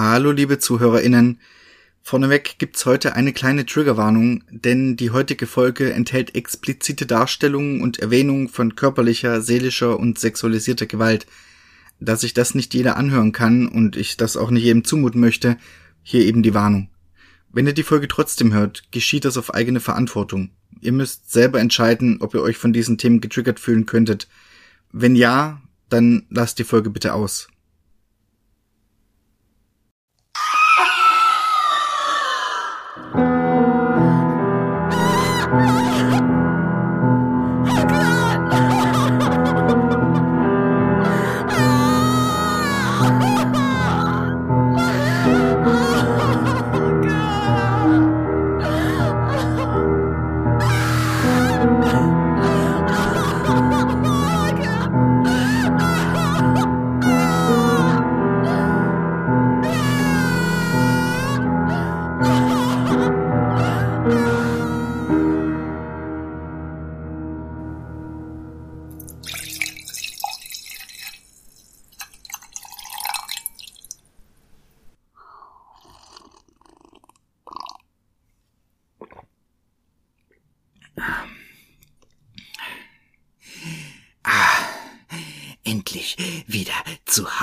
Hallo liebe ZuhörerInnen. Vorneweg gibt's heute eine kleine Triggerwarnung, denn die heutige Folge enthält explizite Darstellungen und Erwähnungen von körperlicher, seelischer und sexualisierter Gewalt. Da sich das nicht jeder anhören kann und ich das auch nicht jedem zumuten möchte, hier eben die Warnung. Wenn ihr die Folge trotzdem hört, geschieht das auf eigene Verantwortung. Ihr müsst selber entscheiden, ob ihr euch von diesen Themen getriggert fühlen könntet. Wenn ja, dann lasst die Folge bitte aus.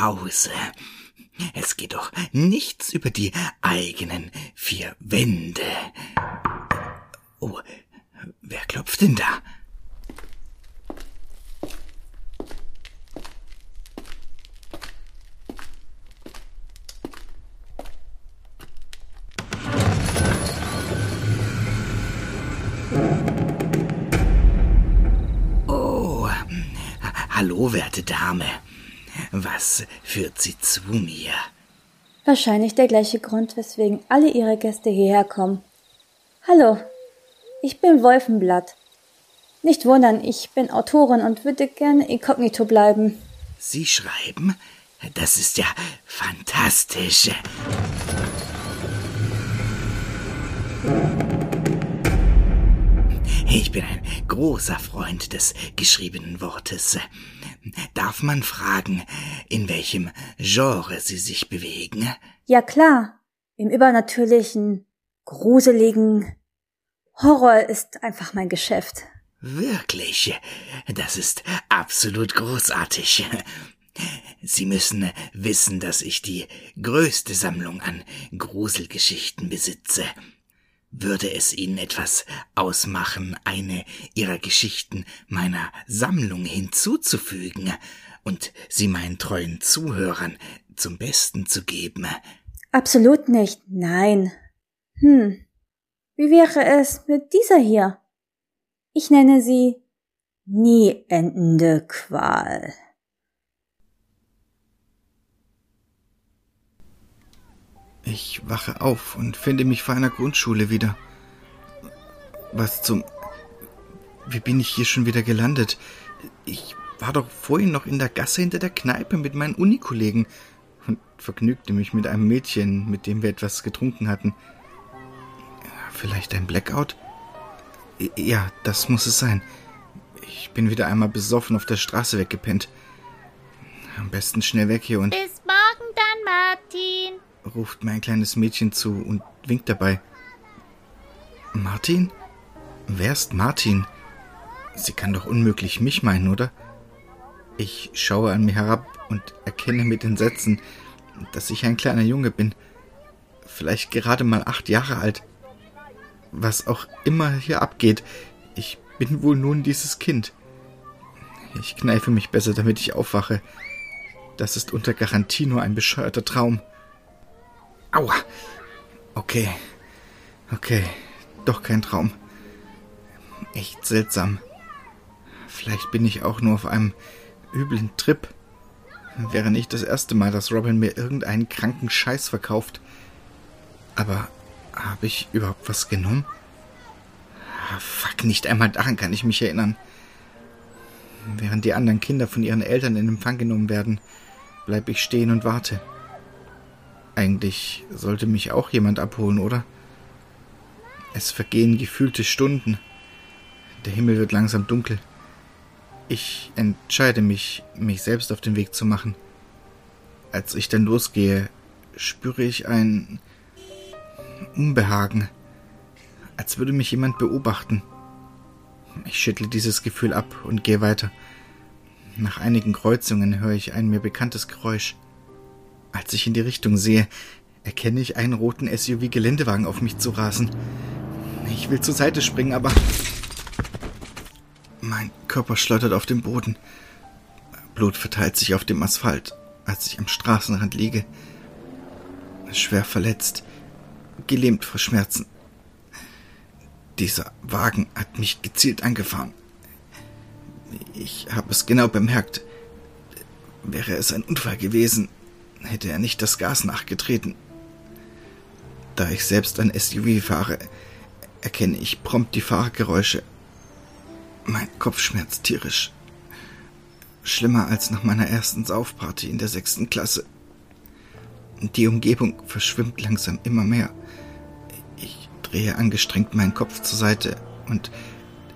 Hause. Es geht doch nichts über die eigenen vier Wände. Oh, wer klopft denn da? Oh, hallo, werte Dame. Was führt Sie zu mir? Wahrscheinlich der gleiche Grund, weswegen alle Ihre Gäste hierher kommen. Hallo, ich bin Wolfenblatt. Nicht wundern, ich bin Autorin und würde gerne inkognito bleiben. Sie schreiben? Das ist ja fantastisch. Ich bin ein großer Freund des geschriebenen Wortes. Darf man fragen, in welchem Genre Sie sich bewegen? Ja klar, im übernatürlichen, gruseligen. Horror ist einfach mein Geschäft. Wirklich, das ist absolut großartig. Sie müssen wissen, dass ich die größte Sammlung an Gruselgeschichten besitze. Würde es Ihnen etwas ausmachen, eine Ihrer Geschichten meiner Sammlung hinzuzufügen und sie meinen treuen Zuhörern zum Besten zu geben? Absolut nicht, nein. Hm, wie wäre es mit dieser hier? Ich nenne sie nie endende Qual. Ich wache auf und finde mich vor einer Grundschule wieder. Was zum... Wie bin ich hier schon wieder gelandet? Ich war doch vorhin noch in der Gasse hinter der Kneipe mit meinen Unikollegen und vergnügte mich mit einem Mädchen, mit dem wir etwas getrunken hatten. Vielleicht ein Blackout? Ja, das muss es sein. Ich bin wieder einmal besoffen auf der Straße weggepennt. Am besten schnell weg hier und... Bis morgen dann, Martin. Ruft mir ein kleines Mädchen zu und winkt dabei. Martin? Wer ist Martin? Sie kann doch unmöglich mich meinen, oder? Ich schaue an mir herab und erkenne mit Entsetzen, dass ich ein kleiner Junge bin. Vielleicht gerade mal acht Jahre alt. Was auch immer hier abgeht, ich bin wohl nun dieses Kind. Ich kneife mich besser, damit ich aufwache. Das ist unter Garantie nur ein bescheuerter Traum. Aua. Okay. Okay. Doch kein Traum. Echt seltsam. Vielleicht bin ich auch nur auf einem üblen Trip. Wäre nicht das erste Mal, dass Robin mir irgendeinen kranken Scheiß verkauft. Aber habe ich überhaupt was genommen? Ah, fuck, nicht einmal daran kann ich mich erinnern. Während die anderen Kinder von ihren Eltern in Empfang genommen werden, bleib ich stehen und warte. Eigentlich sollte mich auch jemand abholen, oder? Es vergehen gefühlte Stunden. Der Himmel wird langsam dunkel. Ich entscheide mich, mich selbst auf den Weg zu machen. Als ich dann losgehe, spüre ich ein Unbehagen, als würde mich jemand beobachten. Ich schüttle dieses Gefühl ab und gehe weiter. Nach einigen Kreuzungen höre ich ein mir bekanntes Geräusch. Als ich in die Richtung sehe, erkenne ich einen roten SUV-Geländewagen auf mich zu rasen. Ich will zur Seite springen, aber mein Körper schleudert auf den Boden. Blut verteilt sich auf dem Asphalt, als ich am Straßenrand liege. Schwer verletzt, gelähmt vor Schmerzen. Dieser Wagen hat mich gezielt angefahren. Ich habe es genau bemerkt. Wäre es ein Unfall gewesen, hätte er nicht das Gas nachgetreten. Da ich selbst ein SUV fahre, erkenne ich prompt die Fahrgeräusche. Mein Kopf schmerzt tierisch. Schlimmer als nach meiner ersten Saufparty in der sechsten Klasse. Die Umgebung verschwimmt langsam immer mehr. Ich drehe angestrengt meinen Kopf zur Seite und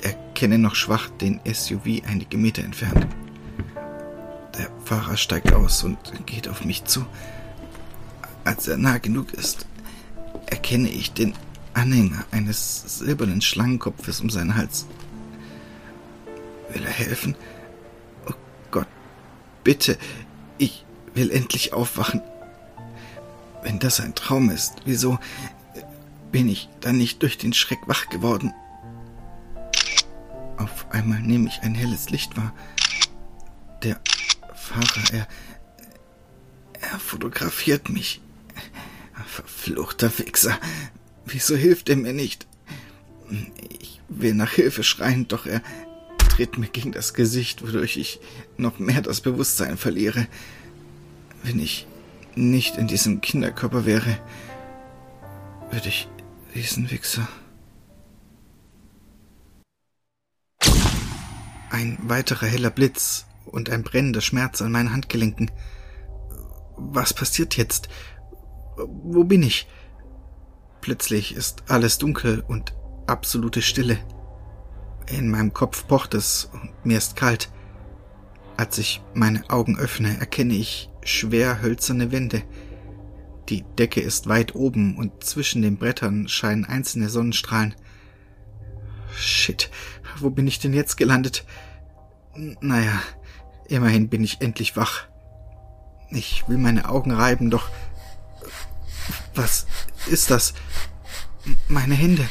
erkenne noch schwach den SUV einige Meter entfernt. Der Fahrer steigt aus und geht auf mich zu. Als er nah genug ist, erkenne ich den Anhänger eines silbernen Schlangenkopfes um seinen Hals. Will er helfen? Oh Gott, bitte, ich will endlich aufwachen. Wenn das ein Traum ist, wieso bin ich dann nicht durch den Schreck wach geworden? Auf einmal nehme ich ein helles Licht wahr. Der Fahrer, er, er fotografiert mich. Verfluchter Wichser. Wieso hilft er mir nicht? Ich will nach Hilfe schreien, doch er tritt mir gegen das Gesicht, wodurch ich noch mehr das Bewusstsein verliere. Wenn ich nicht in diesem Kinderkörper wäre, würde ich diesen Wichser. Ein weiterer heller Blitz und ein brennender Schmerz an meinen Handgelenken. Was passiert jetzt? Wo bin ich? Plötzlich ist alles dunkel und absolute Stille. In meinem Kopf pocht es und mir ist kalt. Als ich meine Augen öffne, erkenne ich schwer hölzerne Wände. Die Decke ist weit oben und zwischen den Brettern scheinen einzelne Sonnenstrahlen. Shit, wo bin ich denn jetzt gelandet? Naja, immerhin bin ich endlich wach. Ich will meine Augen reiben, doch was ist das? Meine Hände.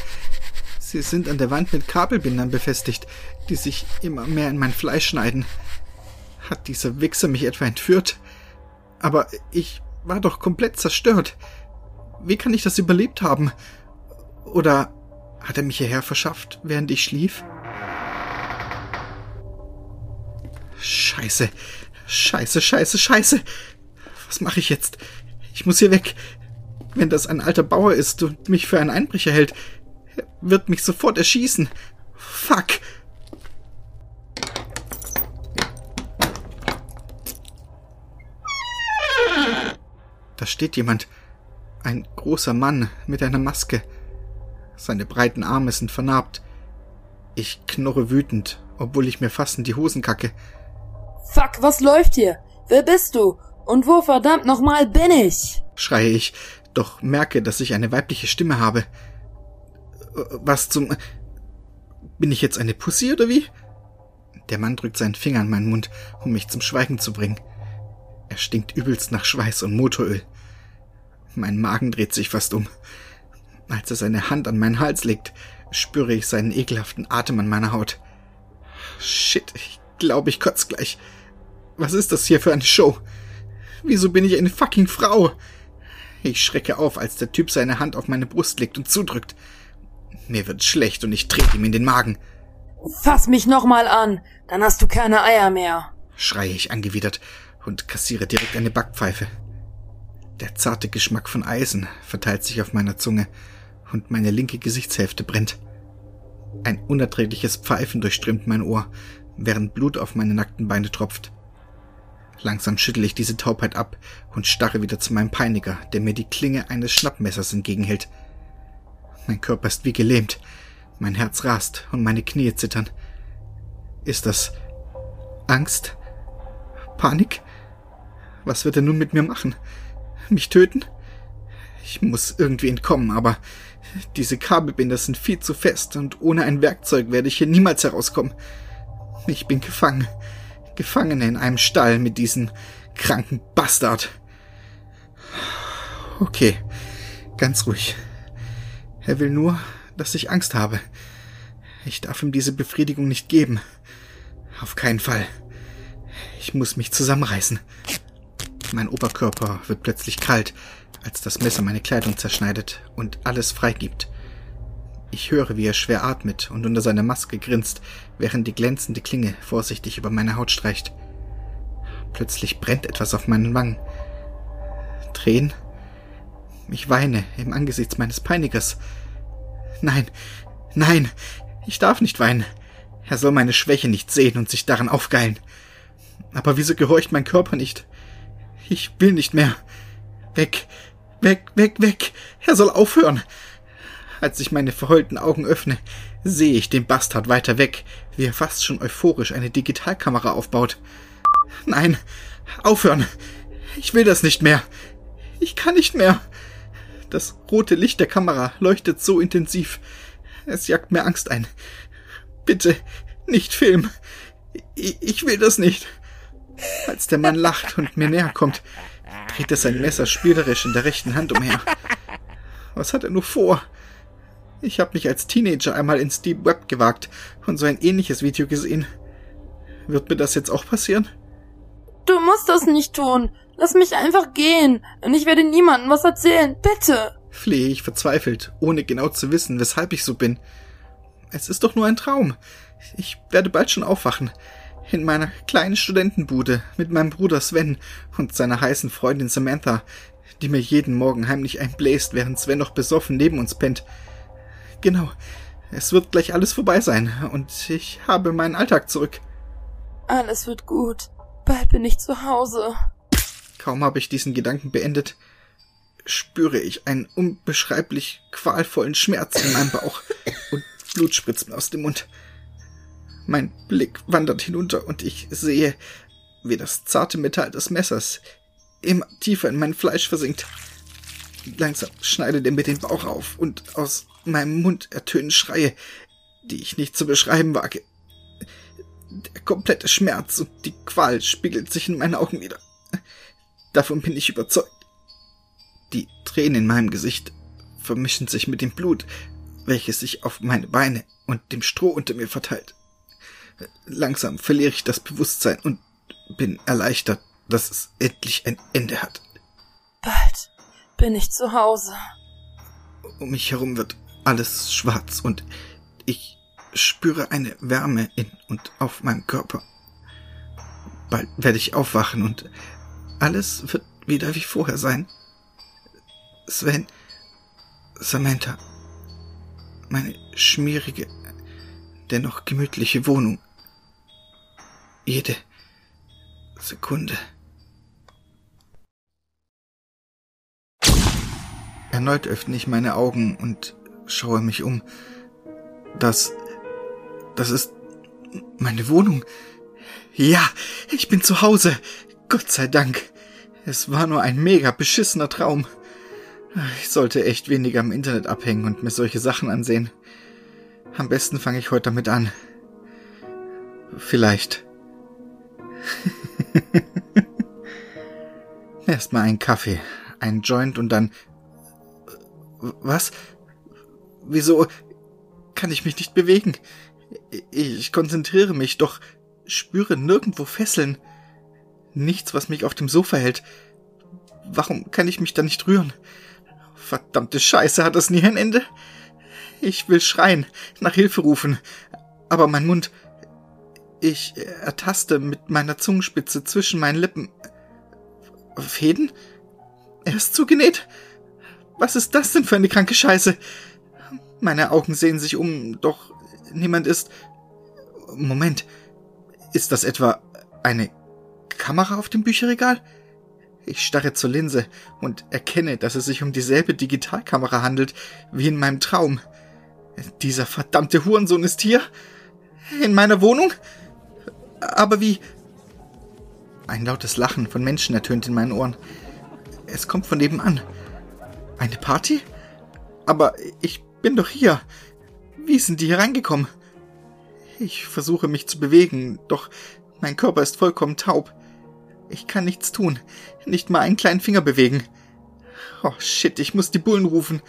Sie sind an der Wand mit Kabelbindern befestigt, die sich immer mehr in mein Fleisch schneiden. Hat dieser Wichser mich etwa entführt? Aber ich war doch komplett zerstört. Wie kann ich das überlebt haben? Oder hat er mich hierher verschafft, während ich schlief? Scheiße. Scheiße, scheiße, scheiße. Was mache ich jetzt? Ich muss hier weg. Wenn das ein alter Bauer ist und mich für einen Einbrecher hält, er wird mich sofort erschießen. Fuck. Da steht jemand. Ein großer Mann mit einer Maske. Seine breiten Arme sind vernarbt. Ich knurre wütend, obwohl ich mir fast in die Hosen kacke. Fuck, was läuft hier? Wer bist du? Und wo verdammt nochmal bin ich? schreie ich, doch merke, dass ich eine weibliche Stimme habe. Was zum... Bin ich jetzt eine Pussy oder wie? Der Mann drückt seinen Finger an meinen Mund, um mich zum Schweigen zu bringen. Er stinkt übelst nach Schweiß und Motoröl. Mein Magen dreht sich fast um. Als er seine Hand an meinen Hals legt, spüre ich seinen ekelhaften Atem an meiner Haut. Shit, ich glaube, ich kotz gleich. Was ist das hier für eine Show? Wieso bin ich eine fucking Frau? Ich schrecke auf, als der Typ seine Hand auf meine Brust legt und zudrückt. Mir wird schlecht und ich trete ihm in den Magen. Fass mich nochmal an, dann hast du keine Eier mehr, schreie ich angewidert und kassiere direkt eine Backpfeife. Der zarte Geschmack von Eisen verteilt sich auf meiner Zunge und meine linke Gesichtshälfte brennt. Ein unerträgliches Pfeifen durchströmt mein Ohr, während Blut auf meine nackten Beine tropft. Langsam schüttle ich diese Taubheit ab und starre wieder zu meinem Peiniger, der mir die Klinge eines Schnappmessers entgegenhält. Mein Körper ist wie gelähmt, mein Herz rast und meine Knie zittern. Ist das Angst? Panik? Was wird er nun mit mir machen? Mich töten? Ich muss irgendwie entkommen, aber diese Kabelbinder sind viel zu fest und ohne ein Werkzeug werde ich hier niemals herauskommen. Ich bin gefangen. Gefangen in einem Stall mit diesem kranken Bastard. Okay, ganz ruhig. Er will nur, dass ich Angst habe. Ich darf ihm diese Befriedigung nicht geben. Auf keinen Fall. Ich muss mich zusammenreißen. Mein Oberkörper wird plötzlich kalt, als das Messer meine Kleidung zerschneidet und alles freigibt. Ich höre, wie er schwer atmet und unter seiner Maske grinst, während die glänzende Klinge vorsichtig über meine Haut streicht. Plötzlich brennt etwas auf meinen Wangen. Tränen? Ich weine im Angesicht meines Peinigers. Nein, nein, ich darf nicht weinen. Er soll meine Schwäche nicht sehen und sich daran aufgeilen. Aber wieso gehorcht mein Körper nicht? Ich will nicht mehr. Weg, weg, weg, weg. Er soll aufhören. Als ich meine verheulten Augen öffne, sehe ich den Bastard weiter weg, wie er fast schon euphorisch eine Digitalkamera aufbaut. Nein, aufhören. Ich will das nicht mehr. Ich kann nicht mehr. Das rote Licht der Kamera leuchtet so intensiv. Es jagt mir Angst ein. Bitte, nicht filmen. Ich will das nicht. Als der Mann lacht und mir näher kommt, dreht er sein Messer spielerisch in der rechten Hand umher. Was hat er nur vor? Ich habe mich als Teenager einmal ins Deep Web gewagt und so ein ähnliches Video gesehen. Wird mir das jetzt auch passieren? Du musst das nicht tun. Lass mich einfach gehen. Und ich werde niemandem was erzählen. Bitte. Flehe ich verzweifelt, ohne genau zu wissen, weshalb ich so bin. Es ist doch nur ein Traum. Ich werde bald schon aufwachen in meiner kleinen Studentenbude mit meinem Bruder Sven und seiner heißen Freundin Samantha, die mir jeden Morgen heimlich einbläst, während Sven noch besoffen neben uns pennt. Genau, es wird gleich alles vorbei sein und ich habe meinen Alltag zurück. Alles wird gut. Bald bin ich zu Hause. Kaum habe ich diesen Gedanken beendet, spüre ich einen unbeschreiblich qualvollen Schmerz in meinem Bauch und Blut spritzt mir aus dem Mund. Mein Blick wandert hinunter und ich sehe, wie das zarte Metall des Messers immer tiefer in mein Fleisch versinkt. Langsam schneidet er mir den Bauch auf und aus meinem Mund ertönen Schreie, die ich nicht zu beschreiben wage. Der komplette Schmerz und die Qual spiegelt sich in meinen Augen wieder. Davon bin ich überzeugt. Die Tränen in meinem Gesicht vermischen sich mit dem Blut, welches sich auf meine Beine und dem Stroh unter mir verteilt. Langsam verliere ich das Bewusstsein und bin erleichtert, dass es endlich ein Ende hat. Bald bin ich zu Hause. Um mich herum wird alles schwarz und ich spüre eine Wärme in und auf meinem Körper. Bald werde ich aufwachen und alles wird wieder wie vorher sein. Sven, Samantha, meine schmierige, dennoch gemütliche Wohnung jede Sekunde. Erneut öffne ich meine Augen und schaue mich um. Das, das ist meine Wohnung. Ja, ich bin zu Hause. Gott sei Dank. Es war nur ein mega beschissener Traum. Ich sollte echt weniger im Internet abhängen und mir solche Sachen ansehen. Am besten fange ich heute damit an. Vielleicht. Erstmal ein Kaffee, ein Joint und dann. Was? Wieso kann ich mich nicht bewegen? Ich konzentriere mich, doch spüre nirgendwo Fesseln. Nichts, was mich auf dem Sofa hält. Warum kann ich mich da nicht rühren? Verdammte Scheiße, hat das nie ein Ende? Ich will schreien, nach Hilfe rufen, aber mein Mund ich ertaste mit meiner Zungenspitze zwischen meinen Lippen. Fäden? Er ist zugenäht? Was ist das denn für eine kranke Scheiße? Meine Augen sehen sich um, doch niemand ist. Moment. Ist das etwa eine Kamera auf dem Bücherregal? Ich starre zur Linse und erkenne, dass es sich um dieselbe Digitalkamera handelt wie in meinem Traum. Dieser verdammte Hurensohn ist hier? In meiner Wohnung? Aber wie? Ein lautes Lachen von Menschen ertönt in meinen Ohren. Es kommt von nebenan. Eine Party? Aber ich bin doch hier. Wie sind die hier reingekommen? Ich versuche mich zu bewegen, doch mein Körper ist vollkommen taub. Ich kann nichts tun, nicht mal einen kleinen Finger bewegen. Oh shit, ich muss die Bullen rufen.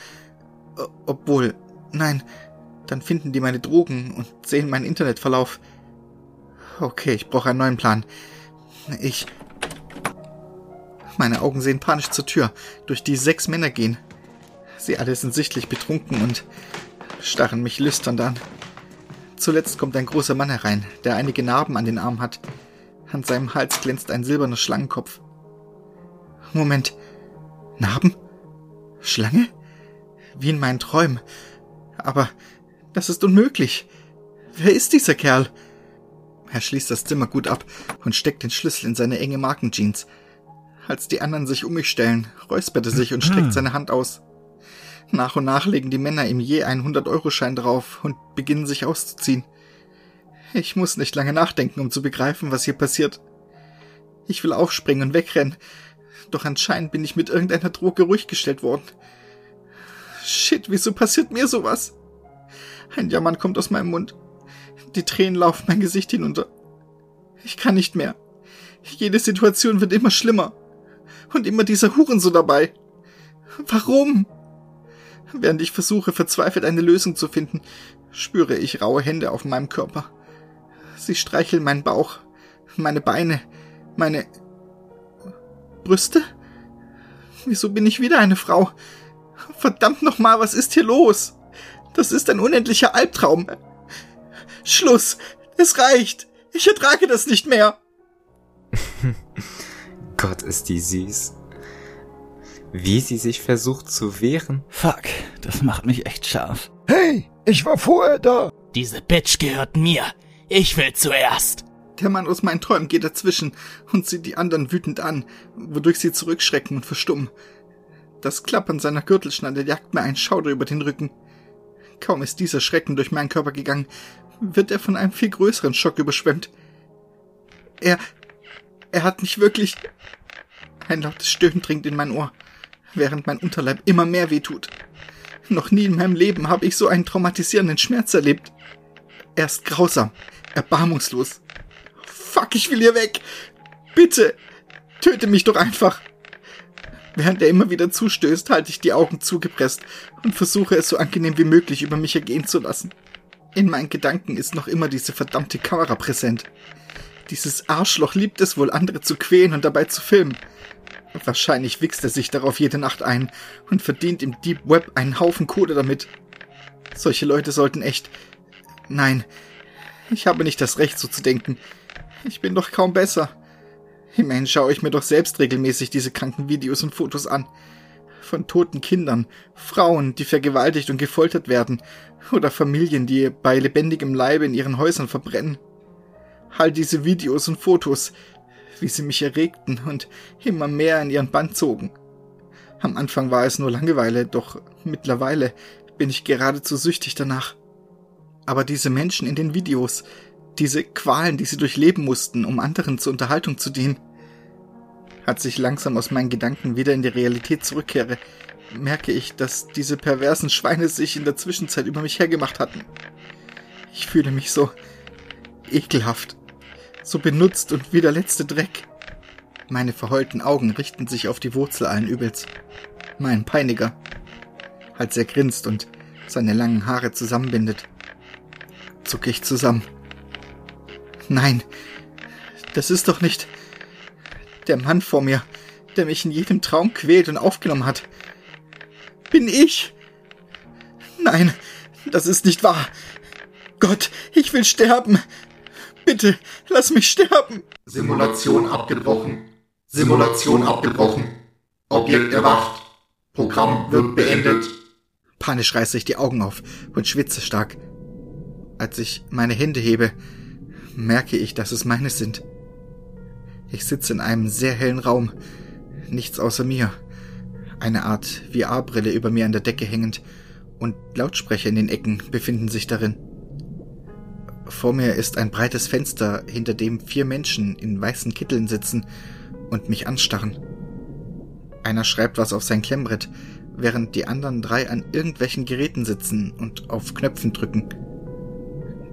Obwohl, nein, dann finden die meine Drogen und sehen meinen Internetverlauf. Okay, ich brauche einen neuen Plan. Ich. Meine Augen sehen panisch zur Tür, durch die sechs Männer gehen. Sie alle sind sichtlich betrunken und starren mich lüsternd an. Zuletzt kommt ein großer Mann herein, der einige Narben an den Armen hat. An seinem Hals glänzt ein silberner Schlangenkopf. Moment. Narben? Schlange? Wie in meinen Träumen. Aber das ist unmöglich. Wer ist dieser Kerl? Er schließt das Zimmer gut ab und steckt den Schlüssel in seine enge Markenjeans. Als die anderen sich um mich stellen, räuspert er sich und streckt seine Hand aus. Nach und nach legen die Männer ihm je einen 100-Euro-Schein drauf und beginnen sich auszuziehen. Ich muss nicht lange nachdenken, um zu begreifen, was hier passiert. Ich will aufspringen und wegrennen, doch anscheinend bin ich mit irgendeiner Droge ruhig gestellt worden. Shit, wieso passiert mir sowas? Ein Jammern kommt aus meinem Mund. Die Tränen laufen mein Gesicht hinunter. Ich kann nicht mehr. Jede Situation wird immer schlimmer. Und immer dieser Hurensohn dabei. Warum? Während ich versuche, verzweifelt eine Lösung zu finden, spüre ich raue Hände auf meinem Körper. Sie streicheln meinen Bauch, meine Beine, meine Brüste? Wieso bin ich wieder eine Frau? Verdammt nochmal, was ist hier los? Das ist ein unendlicher Albtraum. Schluss. Es reicht. Ich ertrage das nicht mehr. Gott, ist die süß. Wie sie sich versucht zu wehren. Fuck, das macht mich echt scharf. Hey, ich war vorher da. Diese Bitch gehört mir. Ich will zuerst. Der Mann aus meinen Träumen geht dazwischen und sieht die anderen wütend an, wodurch sie zurückschrecken und verstummen. Das Klappern seiner Gürtelschnalle jagt mir einen Schauder über den Rücken. Kaum ist dieser Schrecken durch meinen Körper gegangen, wird er von einem viel größeren Schock überschwemmt. Er, er hat mich wirklich... Ein lautes Stöhnen dringt in mein Ohr, während mein Unterleib immer mehr wehtut. Noch nie in meinem Leben habe ich so einen traumatisierenden Schmerz erlebt. Er ist grausam, erbarmungslos. Fuck, ich will hier weg. Bitte, töte mich doch einfach. Während er immer wieder zustößt, halte ich die Augen zugepresst und versuche es so angenehm wie möglich über mich ergehen zu lassen. In meinen Gedanken ist noch immer diese verdammte Kamera präsent. Dieses Arschloch liebt es wohl, andere zu quälen und dabei zu filmen. Wahrscheinlich wichst er sich darauf jede Nacht ein und verdient im Deep Web einen Haufen Kohle damit. Solche Leute sollten echt. Nein, ich habe nicht das Recht, so zu denken. Ich bin doch kaum besser. Immerhin schaue ich mir doch selbst regelmäßig diese kranken Videos und Fotos an. Von toten Kindern, Frauen, die vergewaltigt und gefoltert werden, oder Familien, die bei lebendigem Leibe in ihren Häusern verbrennen. All diese Videos und Fotos, wie sie mich erregten und immer mehr in ihren Band zogen. Am Anfang war es nur Langeweile, doch mittlerweile bin ich geradezu süchtig danach. Aber diese Menschen in den Videos, diese Qualen, die sie durchleben mussten, um anderen zur Unterhaltung zu dienen, als ich langsam aus meinen Gedanken wieder in die Realität zurückkehre, merke ich, dass diese perversen Schweine sich in der Zwischenzeit über mich hergemacht hatten. Ich fühle mich so ekelhaft, so benutzt und wie der letzte Dreck. Meine verheulten Augen richten sich auf die Wurzel allen Übels. Meinen Peiniger. Als er grinst und seine langen Haare zusammenbindet, zucke ich zusammen. Nein, das ist doch nicht der Mann vor mir, der mich in jedem Traum quält und aufgenommen hat. Bin ich? Nein, das ist nicht wahr. Gott, ich will sterben. Bitte, lass mich sterben. Simulation abgebrochen. Simulation abgebrochen. Objekt erwacht. Programm wird beendet. Panisch reiße ich die Augen auf und schwitze stark. Als ich meine Hände hebe, merke ich, dass es meine sind. Ich sitze in einem sehr hellen Raum, nichts außer mir, eine Art VR-Brille über mir an der Decke hängend, und Lautsprecher in den Ecken befinden sich darin. Vor mir ist ein breites Fenster, hinter dem vier Menschen in weißen Kitteln sitzen und mich anstarren. Einer schreibt was auf sein Klemmbrett, während die anderen drei an irgendwelchen Geräten sitzen und auf Knöpfen drücken.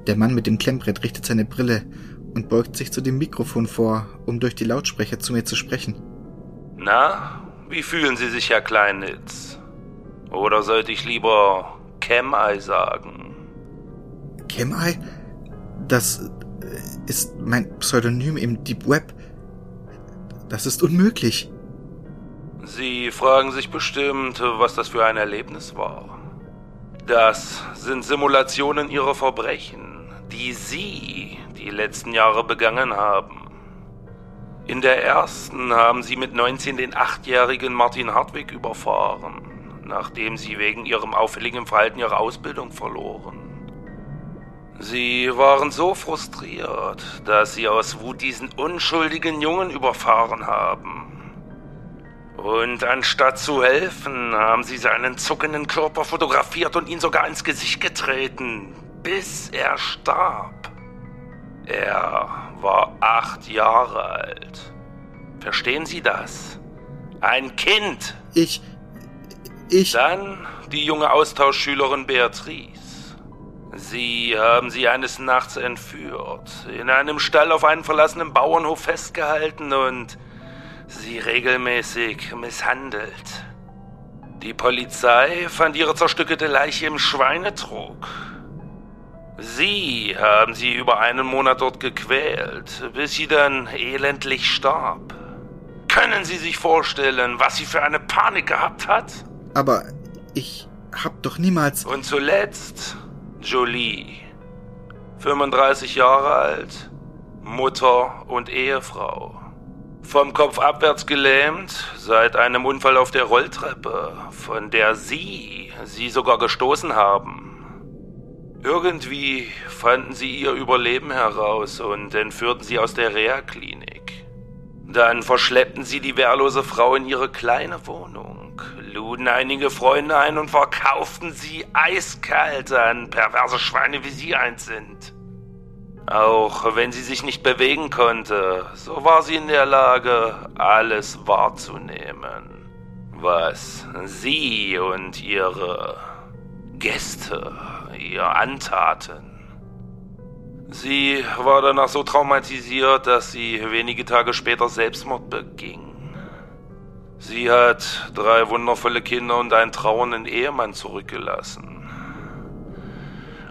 Der Mann mit dem Klemmbrett richtet seine Brille und beugt sich zu dem Mikrofon vor, um durch die Lautsprecher zu mir zu sprechen. Na, wie fühlen Sie sich, Herr Kleinitz? Oder sollte ich lieber Chem-Eye sagen? Chem-Eye? Das ist mein Pseudonym im Deep Web. Das ist unmöglich. Sie fragen sich bestimmt, was das für ein Erlebnis war. Das sind Simulationen ihrer Verbrechen, die Sie die letzten Jahre begangen haben. In der ersten haben Sie mit 19 den achtjährigen Martin Hartwig überfahren, nachdem Sie wegen Ihrem auffälligen Verhalten Ihre Ausbildung verloren. Sie waren so frustriert, dass Sie aus Wut diesen unschuldigen Jungen überfahren haben. Und anstatt zu helfen, haben sie seinen zuckenden Körper fotografiert und ihn sogar ins Gesicht getreten, bis er starb. Er war acht Jahre alt. Verstehen Sie das? Ein Kind. Ich. Ich. Dann die junge Austauschschülerin Beatrice. Sie haben sie eines Nachts entführt, in einem Stall auf einem verlassenen Bauernhof festgehalten und sie regelmäßig misshandelt. Die Polizei fand ihre zerstückelte Leiche im Schweinetrog. Sie haben sie über einen Monat dort gequält, bis sie dann elendlich starb. Können Sie sich vorstellen, was sie für eine Panik gehabt hat? Aber ich hab doch niemals. Und zuletzt Jolie. 35 Jahre alt, Mutter und Ehefrau. Vom Kopf abwärts gelähmt, seit einem Unfall auf der Rolltreppe, von der Sie sie sogar gestoßen haben. Irgendwie fanden sie ihr Überleben heraus und entführten sie aus der Reha-Klinik. Dann verschleppten sie die wehrlose Frau in ihre kleine Wohnung, luden einige Freunde ein und verkauften sie eiskalt an perverse Schweine wie sie eins sind. Auch wenn sie sich nicht bewegen konnte, so war sie in der Lage, alles wahrzunehmen, was sie und ihre Gäste ihr antaten. Sie war danach so traumatisiert, dass sie wenige Tage später Selbstmord beging. Sie hat drei wundervolle Kinder und einen trauernden Ehemann zurückgelassen.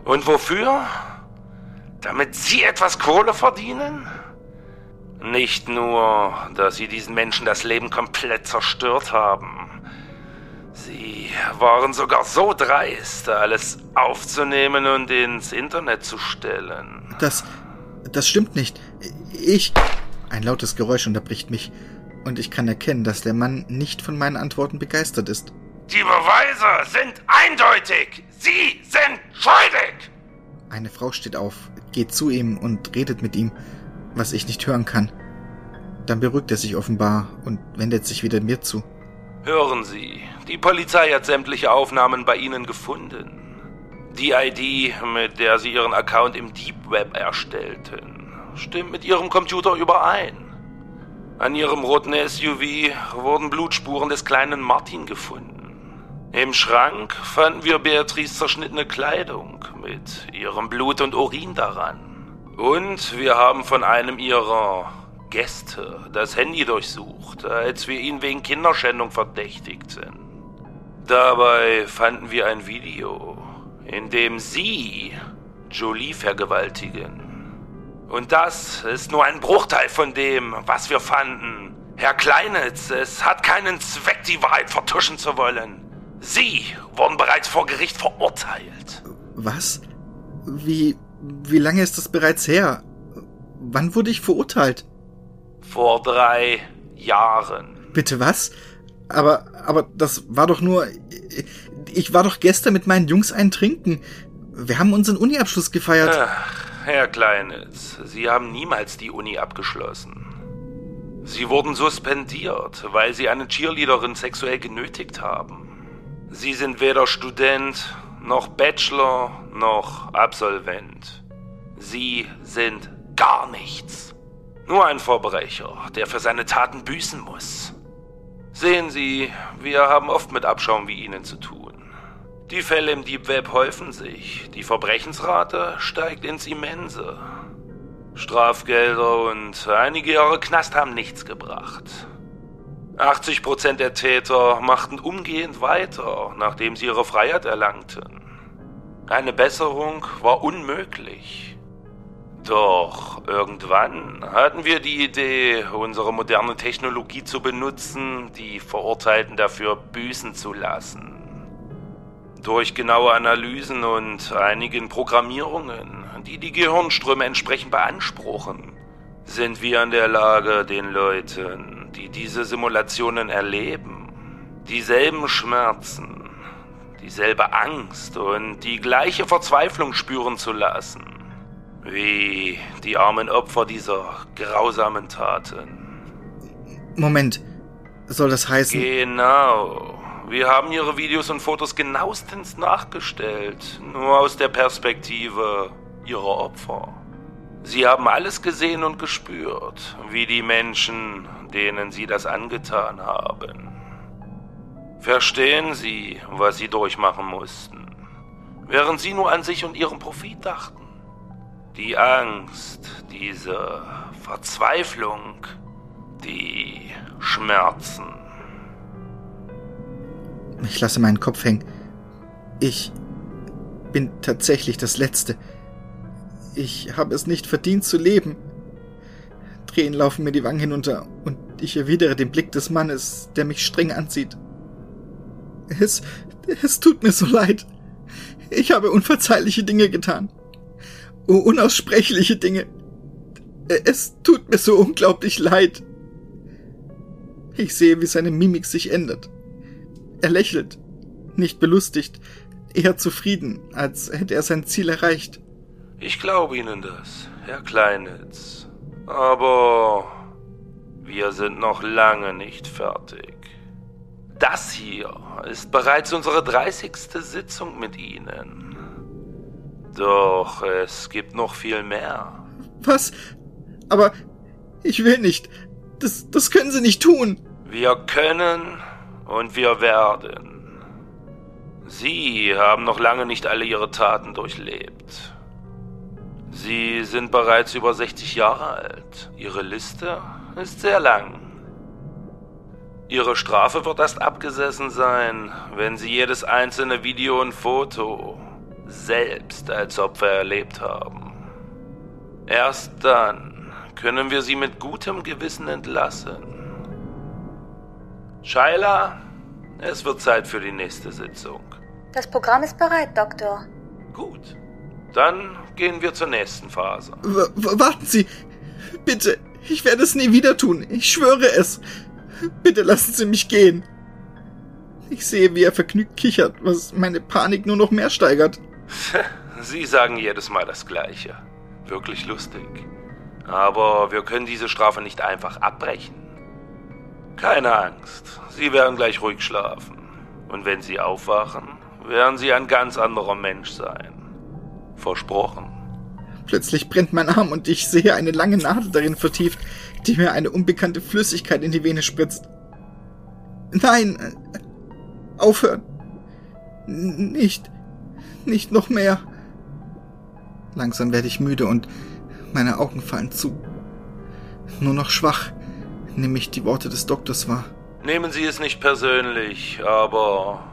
Und wofür? Damit Sie etwas Kohle verdienen? Nicht nur, dass Sie diesen Menschen das Leben komplett zerstört haben. Sie waren sogar so dreist, alles aufzunehmen und ins Internet zu stellen. Das. das stimmt nicht. Ich. Ein lautes Geräusch unterbricht mich, und ich kann erkennen, dass der Mann nicht von meinen Antworten begeistert ist. Die Beweise sind eindeutig! Sie sind schuldig! Eine Frau steht auf, geht zu ihm und redet mit ihm, was ich nicht hören kann. Dann beruhigt er sich offenbar und wendet sich wieder mir zu. Hören Sie, die Polizei hat sämtliche Aufnahmen bei Ihnen gefunden. Die ID, mit der Sie Ihren Account im Deep Web erstellten, stimmt mit Ihrem Computer überein. An Ihrem roten SUV wurden Blutspuren des kleinen Martin gefunden. Im Schrank fanden wir Beatrice zerschnittene Kleidung mit ihrem Blut und Urin daran. Und wir haben von einem ihrer Gäste das Handy durchsucht, als wir ihn wegen Kinderschändung verdächtigten. Dabei fanden wir ein Video, in dem Sie Jolie vergewaltigen. Und das ist nur ein Bruchteil von dem, was wir fanden. Herr Kleinitz, es hat keinen Zweck, die Wahrheit vertuschen zu wollen. Sie wurden bereits vor Gericht verurteilt. Was? Wie, wie lange ist das bereits her? Wann wurde ich verurteilt? Vor drei Jahren. Bitte was? Aber, aber das war doch nur. Ich war doch gestern mit meinen Jungs ein Trinken. Wir haben unseren Uni-Abschluss gefeiert. Ach, Herr Kleinitz, Sie haben niemals die Uni abgeschlossen. Sie wurden suspendiert, weil Sie eine Cheerleaderin sexuell genötigt haben. Sie sind weder Student, noch Bachelor, noch Absolvent. Sie sind gar nichts. Nur ein Verbrecher, der für seine Taten büßen muss. Sehen Sie, wir haben oft mit Abschaum wie Ihnen zu tun. Die Fälle im Deep Web häufen sich, die Verbrechensrate steigt ins Immense. Strafgelder und einige Jahre Knast haben nichts gebracht. 80% der Täter machten umgehend weiter, nachdem sie ihre Freiheit erlangten. Eine Besserung war unmöglich. Doch irgendwann hatten wir die Idee, unsere moderne Technologie zu benutzen, die Verurteilten dafür büßen zu lassen. Durch genaue Analysen und einigen Programmierungen, die die Gehirnströme entsprechend beanspruchen, sind wir in der Lage, den Leuten, die diese Simulationen erleben, dieselben Schmerzen, dieselbe Angst und die gleiche Verzweiflung spüren zu lassen, wie die armen Opfer dieser grausamen Taten. Moment, soll das heißen... Genau. Wir haben ihre Videos und Fotos genauestens nachgestellt, nur aus der Perspektive ihrer Opfer. Sie haben alles gesehen und gespürt, wie die Menschen, denen sie das angetan haben. Verstehen Sie, was sie durchmachen mussten, während sie nur an sich und ihren Profit dachten. Die Angst, diese Verzweiflung, die Schmerzen. Ich lasse meinen Kopf hängen. Ich bin tatsächlich das Letzte. Ich habe es nicht verdient zu leben. Tränen laufen mir die Wangen hinunter und ich erwidere den Blick des Mannes, der mich streng anzieht. Es, es tut mir so leid. Ich habe unverzeihliche Dinge getan. Unaussprechliche Dinge. Es tut mir so unglaublich leid. Ich sehe, wie seine Mimik sich ändert. Er lächelt, nicht belustigt, eher zufrieden, als hätte er sein Ziel erreicht. Ich glaube Ihnen das, Herr Kleinitz. Aber wir sind noch lange nicht fertig. Das hier ist bereits unsere 30. Sitzung mit Ihnen. Doch es gibt noch viel mehr. Was? Aber ich will nicht. Das, das können Sie nicht tun. Wir können und wir werden. Sie haben noch lange nicht alle Ihre Taten durchlebt. Sie sind bereits über 60 Jahre alt. Ihre Liste ist sehr lang. Ihre Strafe wird erst abgesessen sein, wenn Sie jedes einzelne Video und Foto selbst als Opfer erlebt haben. Erst dann können wir Sie mit gutem Gewissen entlassen. Shaila, es wird Zeit für die nächste Sitzung. Das Programm ist bereit, Doktor. Gut. Dann gehen wir zur nächsten Phase. W warten Sie. Bitte. Ich werde es nie wieder tun. Ich schwöre es. Bitte lassen Sie mich gehen. Ich sehe, wie er vergnügt kichert, was meine Panik nur noch mehr steigert. Sie sagen jedes Mal das Gleiche. Wirklich lustig. Aber wir können diese Strafe nicht einfach abbrechen. Keine Angst. Sie werden gleich ruhig schlafen. Und wenn Sie aufwachen, werden Sie ein ganz anderer Mensch sein. Versprochen. Plötzlich brennt mein Arm und ich sehe eine lange Nadel darin vertieft, die mir eine unbekannte Flüssigkeit in die Vene spritzt. Nein! Aufhören! Nicht! Nicht noch mehr! Langsam werde ich müde und meine Augen fallen zu. Nur noch schwach nehme ich die Worte des Doktors wahr. Nehmen Sie es nicht persönlich, aber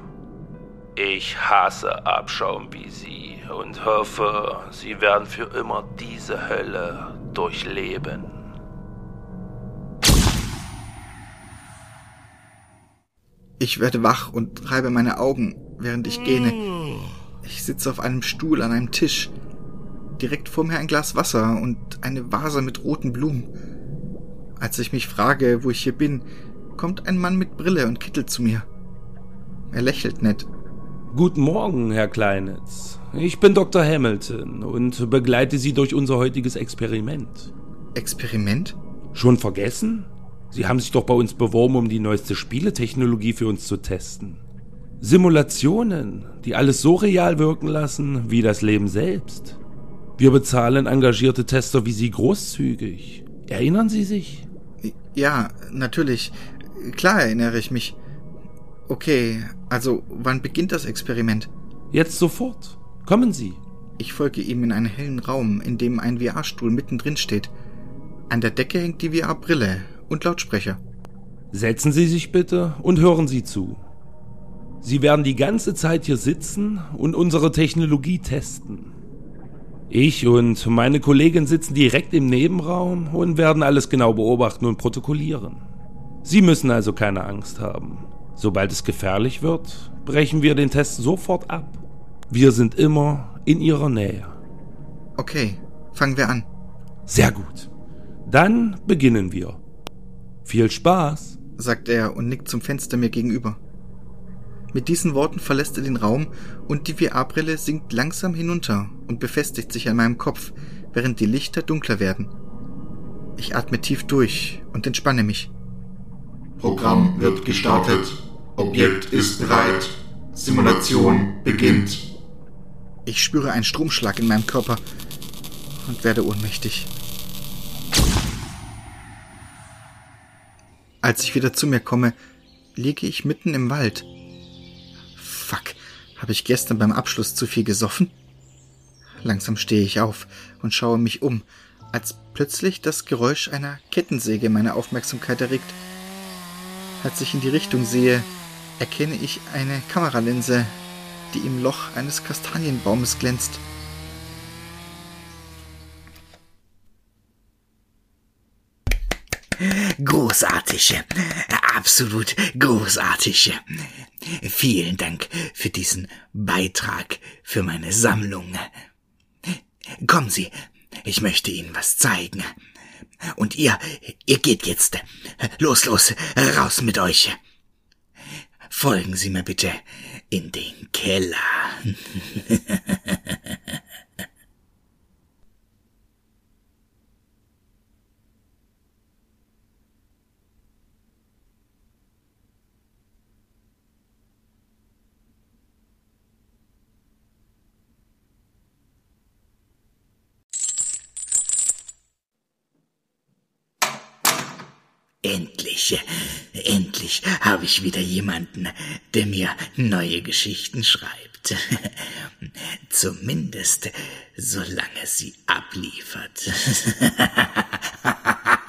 ich hasse Abschaum wie Sie und hoffe, Sie werden für immer diese Hölle durchleben. Ich werde wach und reibe meine Augen, während ich gähne. Ich sitze auf einem Stuhl an einem Tisch. Direkt vor mir ein Glas Wasser und eine Vase mit roten Blumen. Als ich mich frage, wo ich hier bin, kommt ein Mann mit Brille und Kittel zu mir. Er lächelt nett. Guten Morgen, Herr Kleinitz. Ich bin Dr. Hamilton und begleite Sie durch unser heutiges Experiment. Experiment? Schon vergessen? Sie haben sich doch bei uns beworben, um die neueste Spieletechnologie für uns zu testen. Simulationen, die alles so real wirken lassen wie das Leben selbst. Wir bezahlen engagierte Tester wie Sie großzügig. Erinnern Sie sich? Ja, natürlich. Klar erinnere ich mich. Okay, also wann beginnt das Experiment? Jetzt sofort. Kommen Sie. Ich folge ihm in einen hellen Raum, in dem ein VR-Stuhl mittendrin steht. An der Decke hängt die VR-Brille und Lautsprecher. Setzen Sie sich bitte und hören Sie zu. Sie werden die ganze Zeit hier sitzen und unsere Technologie testen. Ich und meine Kollegin sitzen direkt im Nebenraum und werden alles genau beobachten und protokollieren. Sie müssen also keine Angst haben. Sobald es gefährlich wird, brechen wir den Test sofort ab. Wir sind immer in Ihrer Nähe. Okay, fangen wir an. Sehr gut. Dann beginnen wir. Viel Spaß, sagt er und nickt zum Fenster mir gegenüber. Mit diesen Worten verlässt er den Raum und die VR-Brille sinkt langsam hinunter und befestigt sich an meinem Kopf, während die Lichter dunkler werden. Ich atme tief durch und entspanne mich. Programm wird gestartet. Objekt ist bereit. Simulation beginnt. Ich spüre einen Stromschlag in meinem Körper und werde ohnmächtig. Als ich wieder zu mir komme, liege ich mitten im Wald. Fuck, habe ich gestern beim Abschluss zu viel gesoffen? Langsam stehe ich auf und schaue mich um, als plötzlich das Geräusch einer Kettensäge meine Aufmerksamkeit erregt. Als ich in die Richtung sehe, erkenne ich eine Kameralinse, die im Loch eines Kastanienbaumes glänzt. Großartig. Absolut großartig. Vielen Dank für diesen Beitrag für meine Sammlung. Kommen Sie, ich möchte Ihnen was zeigen. Und ihr, ihr geht jetzt. Los, los, raus mit euch. Folgen Sie mir bitte in den Keller. Endlich, endlich habe ich wieder jemanden, der mir neue Geschichten schreibt. Zumindest solange sie abliefert.